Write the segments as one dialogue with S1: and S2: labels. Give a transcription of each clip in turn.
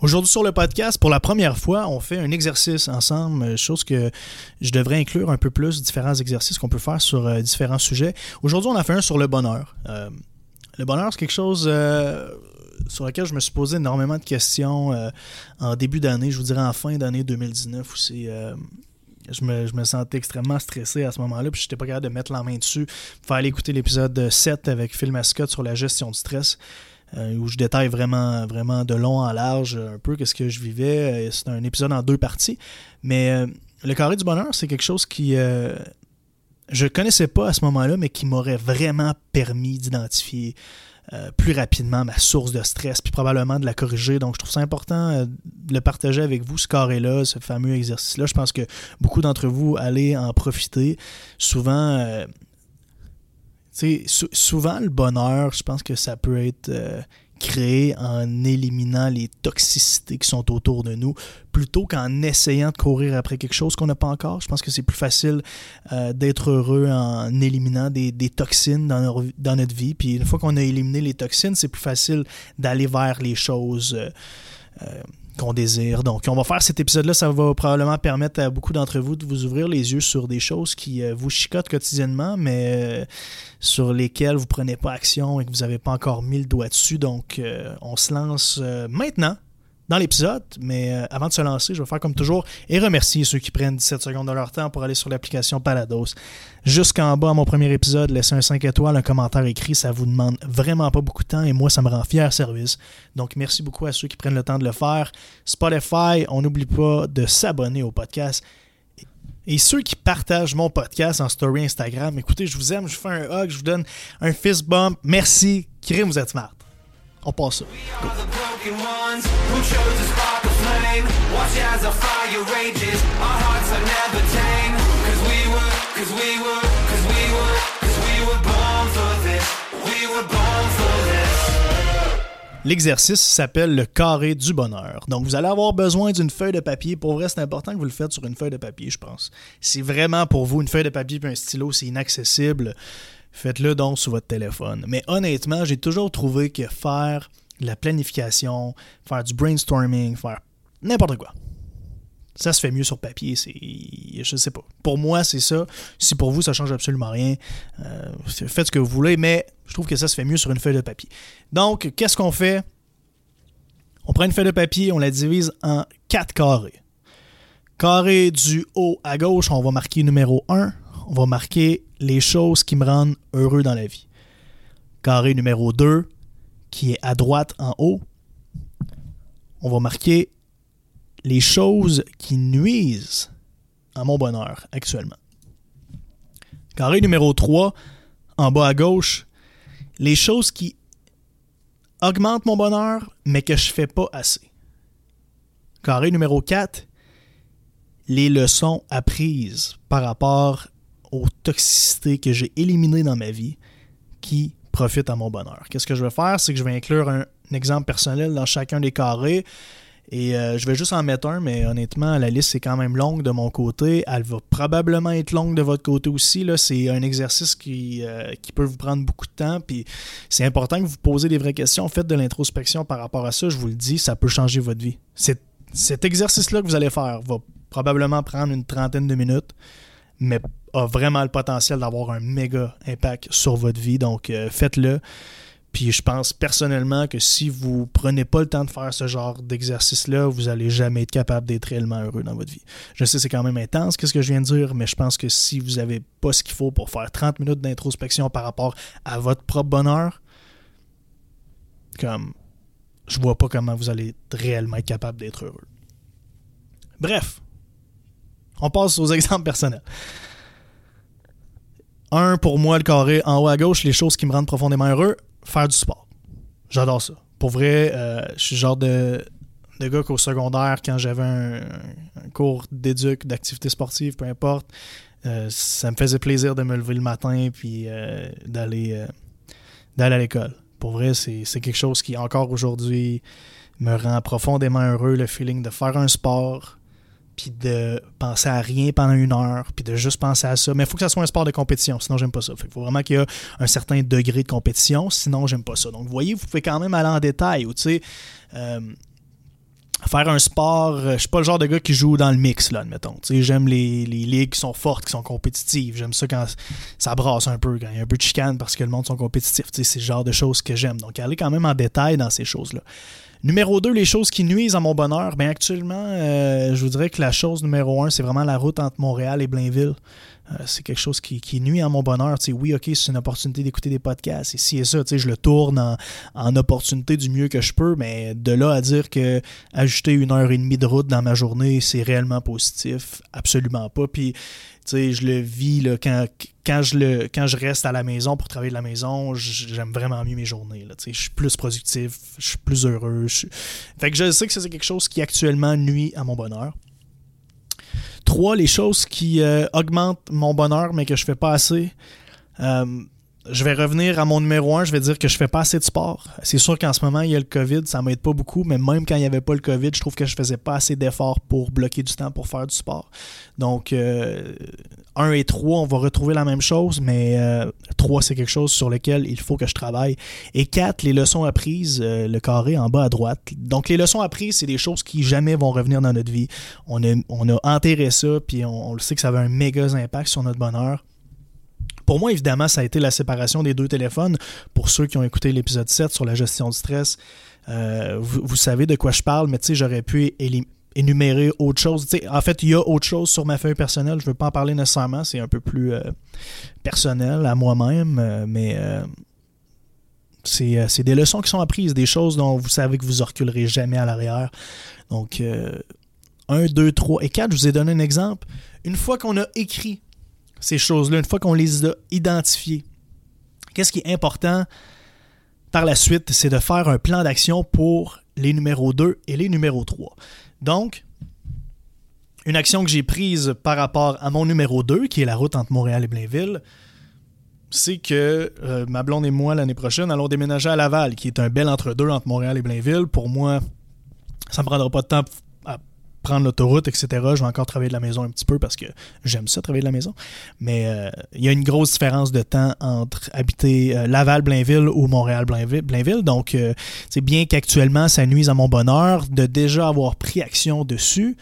S1: Aujourd'hui sur le podcast, pour la première fois, on fait un exercice ensemble, euh, chose que je devrais inclure un peu plus, différents exercices qu'on peut faire sur euh, différents sujets. Aujourd'hui, on a fait un sur le bonheur. Euh, le bonheur, c'est quelque chose sur lequel je me suis posé énormément de questions en début d'année, je vous dirais en fin d'année 2019, où c'est... Je me, je me, sentais extrêmement stressé à ce moment-là, puis je n'étais pas capable de mettre la main dessus. Fallait écouter l'épisode 7 avec Phil Mascott sur la gestion du stress. Euh, où je détaille vraiment, vraiment de long en large euh, un peu qu'est-ce que je vivais. Euh, c'est un épisode en deux parties. Mais le carré du bonheur, c'est quelque chose qui je connaissais pas à ce moment-là, mais qui m'aurait vraiment permis d'identifier plus rapidement ma source de stress, puis probablement de la corriger. Donc, je trouve ça important de le partager avec vous, ce carré-là, ce fameux exercice-là. Je pense que beaucoup d'entre vous allez en profiter. Souvent, souvent, le bonheur, je pense que ça peut être euh, créé en éliminant les toxicités qui sont autour de nous, plutôt qu'en essayant de courir après quelque chose qu'on n'a pas encore. Je pense que c'est plus facile euh, d'être heureux en éliminant des, toxines dans, notre vie. Puis une fois qu'on a éliminé les toxines, c'est plus facile d'aller vers les choses. Euh, qu'on désire. Donc, on va faire cet épisode-là. Ça va probablement permettre à beaucoup d'entre vous de vous ouvrir les yeux sur des choses qui euh, vous chicotent quotidiennement, mais euh, sur lesquelles vous ne prenez pas action et que vous n'avez pas encore mis le doigt dessus. Donc, euh, on se lance maintenant dans l'épisode. Mais euh, avant de se lancer, je vais faire comme toujours et remercier ceux qui prennent 17 secondes de leur temps pour aller sur l'application Palados. Jusqu'en bas, à mon premier épisode, laissez un 5 étoiles, un commentaire écrit. Ça vous demande vraiment pas beaucoup de temps et moi, ça me rend fier service. Donc, merci beaucoup à ceux qui prennent le temps de le faire. Spotify, on n'oublie pas de s'abonner au podcast. Et ceux qui partagent mon podcast en story Instagram, écoutez, je vous aime, je vous fais un hug, je vous donne un fist bump. Merci. Crime, vous êtes smart. On passe ça. L'exercice s'appelle le carré du bonheur. Donc, vous allez avoir besoin d'une feuille de papier. Pour vrai, c'est important que vous le faites sur une feuille de papier, je pense. Si vraiment pour vous, une feuille de papier et un stylo, c'est inaccessible, faites-le donc sur votre téléphone. Mais honnêtement, j'ai toujours trouvé que faire la planification, faire du brainstorming, faire n'importe quoi. Ça se fait mieux sur papier, c'est. Je sais pas. Pour moi, c'est ça. Si pour vous, ça change absolument rien, euh, faites ce que vous voulez, mais je trouve que ça se fait mieux sur une feuille de papier. Donc, qu'est-ce qu'on fait? On prend une feuille de papier, on la divise en quatre carrés. Carré du haut à gauche, on va marquer numéro 1. On va marquer les choses qui me rendent heureux dans la vie. Carré numéro 2, qui est à droite en haut, on va marquer les choses qui nuisent à mon bonheur actuellement. Carré numéro 3, en bas à gauche, les choses qui augmentent mon bonheur, mais que je fais pas assez. Carré numéro 4, les leçons apprises par rapport aux toxicités que j'ai éliminées dans ma vie qui profitent à mon bonheur. Qu'est-ce que je vais faire? C'est que je vais inclure un, exemple personnel dans chacun des carrés. Et euh, je vais juste en mettre un, mais honnêtement, la liste est quand même longue de mon côté. Elle va probablement être longue de votre côté aussi. C'est un exercice qui, euh, qui, peut vous prendre beaucoup de temps. Puis c'est important que vous posez des vraies questions. Faites de l'introspection par rapport à ça. Je vous le dis, ça peut changer votre vie. Cet exercice-là que vous allez faire va probablement prendre une trentaine de minutes mais a vraiment le potentiel d'avoir un méga impact sur votre vie. Donc, euh, faites-le. Puis je pense personnellement que si vous prenez pas le temps de faire ce genre d'exercice-là, vous n'allez jamais être capable d'être réellement heureux dans votre vie. Je sais c'est quand même intense, qu'est-ce que je viens de dire, mais je pense que si vous n'avez pas ce qu'il faut pour faire 30 minutes d'introspection par rapport à votre propre bonheur, comme je vois pas comment vous allez réellement être capable d'être heureux. Bref, on passe aux exemples personnels. Un, pour moi, le carré en haut à gauche, les choses qui me rendent profondément heureux, faire du sport. J'adore ça. Pour vrai, euh, je suis le genre de, de gars qu'au secondaire, quand j'avais un, cours d'éduc, d'activité sportive, peu importe, euh, ça me faisait plaisir de me lever le matin puis euh, d'aller d'aller à l'école. Pour vrai, c'est quelque chose qui, encore aujourd'hui, me rend profondément heureux, le feeling de faire un sport, puis de penser à rien pendant une heure, puis de juste penser à ça. Mais il faut que ça soit un sport de compétition, sinon j'aime pas ça. Il faut vraiment qu'il y ait un certain degré de compétition, sinon j'aime pas ça. Donc vous voyez, vous pouvez quand même aller en détail. tu sais, euh, faire un sport, euh, je suis pas le genre de gars qui joue dans le mix, là, admettons. J'aime les, les, ligues qui sont fortes, qui sont compétitives. J'aime ça quand ça brasse un peu, quand il y a un peu de chicane parce que le monde sont compétitifs. C'est le genre de choses que j'aime. Donc, aller quand même en détail dans ces choses-là. Numéro 2, les choses qui nuisent à mon bonheur. Bien, actuellement, euh, je vous dirais que la chose numéro 1, c'est vraiment la route entre Montréal et Blainville. Euh, c'est quelque chose qui, nuit à mon bonheur. oui, ok, c'est une opportunité d'écouter des podcasts. Et si et ça, je le tourne en, opportunité du mieux que je peux, mais de là à dire que ajouter une heure et demie de route dans ma journée, c'est réellement positif, absolument pas. Puis, je le vis là, quand, quand, je le, quand je reste à la maison pour travailler de la maison, j'aime vraiment mieux mes journées. Je suis plus productif, je suis plus heureux. Fait que je sais que c'est quelque chose qui actuellement nuit à mon bonheur. Trois, les choses qui euh, augmentent mon bonheur, mais que je fais pas assez. Euh, je vais revenir à mon numéro un, je vais dire que je fais pas assez de sport. C'est sûr qu'en ce moment, il y a le COVID, ça m'aide pas beaucoup, mais même quand il n'y avait pas le COVID, je trouve que je faisais pas assez d'efforts pour bloquer du temps pour faire du sport. Donc, euh, 1 et 3, on va retrouver la même chose, mais euh, 3, c'est quelque chose sur lequel il faut que je travaille. Et 4, les leçons apprises, euh, le carré en bas à droite. Donc, les leçons apprises, c'est des choses qui jamais vont revenir dans notre vie. On a, on a enterré ça, puis on, on le sait que ça avait un méga impact sur notre bonheur. Pour moi, évidemment, ça a été la séparation des deux téléphones. Pour ceux qui ont écouté l'épisode 7 sur la gestion du stress, euh, vous, savez de quoi je parle, mais tu sais, j'aurais pu énumérer autre chose. en fait, il y a autre chose sur ma feuille personnelle. Je ne veux pas en parler nécessairement. C'est un peu plus euh, personnel à moi-même, euh, mais c'est des leçons qui sont apprises, des choses dont vous savez que vous ne reculerez jamais à l'arrière. Donc, 1, 2, 3 et 4, je vous ai donné un exemple. Une fois qu'on a écrit ces choses-là, une fois qu'on les a identifiées. Qu'est-ce qui est important par la suite, c'est de faire un plan d'action pour les numéros 2 et les numéros 3. Donc, une action que j'ai prise par rapport à mon numéro 2, qui est la route entre Montréal et Blainville, c'est que euh, ma blonde et moi, l'année prochaine, allons déménager à Laval, qui est un bel entre-deux entre Montréal et Blainville. Pour moi, ça ne me prendra pas de temps prendre l'autoroute, etc. Je vais encore travailler de la maison un petit peu parce que j'aime ça, travailler de la maison. Mais euh, il y a une grosse différence de temps entre habiter euh, Laval-Blainville ou Montréal-Blainville. Donc, euh, c'est bien qu'actuellement, ça nuise à mon bonheur de déjà avoir pris action dessus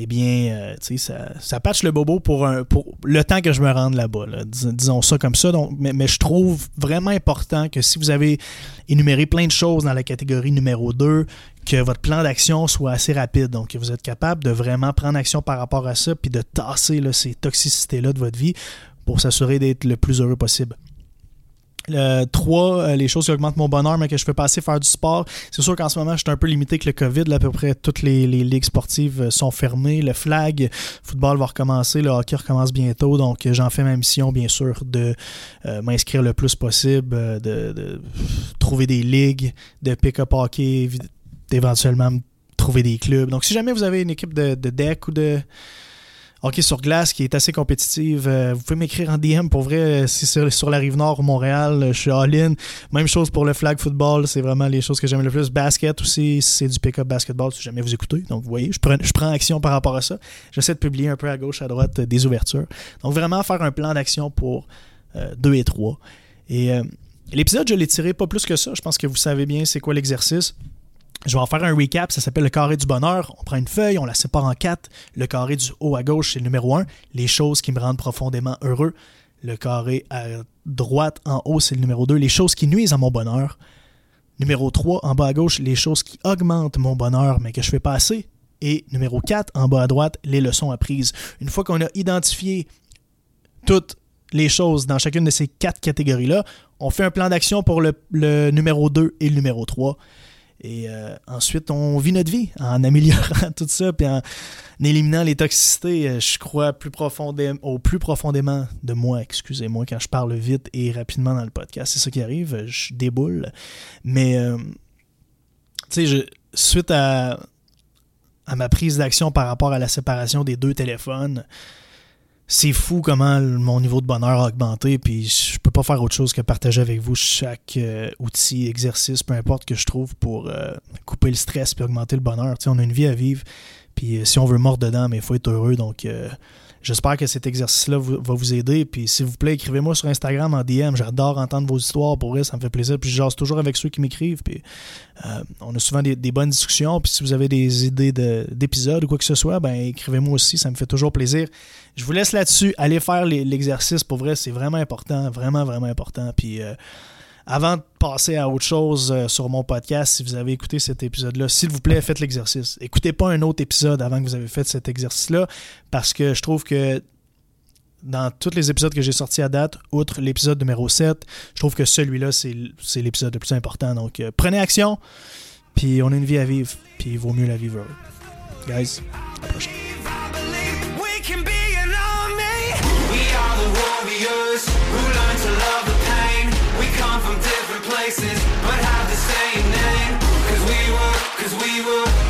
S1: eh bien, euh, ça, ça patche le bobo pour, un, pour le temps que je me rende là-bas. disons ça comme ça. Mais, je trouve vraiment important que si vous avez énuméré plein de choses dans la catégorie numéro 2, que votre plan d'action soit assez rapide. Donc, que vous êtes capable de vraiment prendre action par rapport à ça, puis de tasser ces toxicités-là de votre vie pour s'assurer d'être le plus heureux possible. Euh, trois, euh, les choses qui augmentent mon bonheur, mais que je fais passer faire du sport. C'est sûr qu'en ce moment, je suis un peu limité avec le COVID. à peu près toutes les, ligues sportives euh, sont fermées. Le flag, le football va recommencer, le hockey recommence bientôt. Donc, j'en fais ma mission, bien sûr, de m'inscrire le plus possible, de, trouver des ligues, de pick-up hockey, d'éventuellement trouver des clubs. Donc, si jamais vous avez une équipe de deck ou de hockey sur glace qui est assez compétitive. Euh, vous pouvez m'écrire en DM pour vrai si c'est sur la rive nord ou Montréal. Je suis all-in. Même chose pour le flag football. C'est vraiment les choses que j'aime le plus. Basket aussi, c'est du pick-up basketball si jamais vous écoutez. Donc vous voyez, je prends, action par rapport à ça. J'essaie de publier un peu à gauche, à droite des ouvertures. Donc vraiment faire un plan d'action pour 2 euh, et 3. Et euh, l'épisode, je l'ai tiré pas plus que ça. Je pense que vous savez bien c'est quoi l'exercice. Je vais en faire un recap, ça s'appelle le carré du bonheur. On prend une feuille, on la sépare en quatre. Le carré du haut à gauche, c'est le numéro un, les choses qui me rendent profondément heureux. Le carré à droite en haut, c'est le numéro 2, les choses qui nuisent à mon bonheur. Numéro 3, en bas à gauche, les choses qui augmentent mon bonheur, mais que je fais pas assez. Et numéro 4, en bas à droite, les leçons apprises. Une fois qu'on a identifié toutes les choses dans chacune de ces quatre catégories-là, on fait un plan d'action pour le, le numéro 2 et le numéro 3. Et euh, ensuite, on vit notre vie en améliorant tout ça, puis en éliminant les toxicités. Euh, je crois plus au plus profondément de moi, excusez-moi, quand je parle vite et rapidement dans le podcast. C'est ça qui arrive, je déboule. Mais, euh, tu sais, suite à ma prise d'action par rapport à la séparation des deux téléphones, c'est fou comment mon niveau de bonheur a augmenté, puis je peux pas faire autre chose que partager avec vous chaque euh, outil, exercice, peu importe que je trouve pour euh, couper le stress puis augmenter le bonheur. on a une vie à vivre, puis euh, si on veut mordre dedans, mais il faut être heureux. Donc, J'espère que cet exercice-là va vous aider. Puis s'il vous plaît, écrivez-moi sur Instagram en DM. J'adore entendre vos histoires pour vrai, ça me fait plaisir. Puis je jase toujours avec ceux qui m'écrivent. Puis euh, on a souvent des, bonnes discussions. Puis si vous avez des idées d'épisodes ou quoi que ce soit, ben écrivez-moi aussi, ça me fait toujours plaisir. Je vous laisse là-dessus. Allez faire l'exercice. Pour vrai, c'est vraiment important. Vraiment, vraiment important. Puis euh, avant de passer à autre chose euh, sur mon podcast, si vous avez écouté cet épisode-là, s'il vous plaît, faites l'exercice. Écoutez pas un autre épisode avant que vous avez fait cet exercice-là, parce que je trouve que dans tous les épisodes que j'ai sortis à date, outre l'épisode numéro 7, je trouve que celui-là, c'est l'épisode le plus important. Donc, euh, prenez action, puis on a une vie à vivre, puis il vaut mieux la vivre. Guys, we were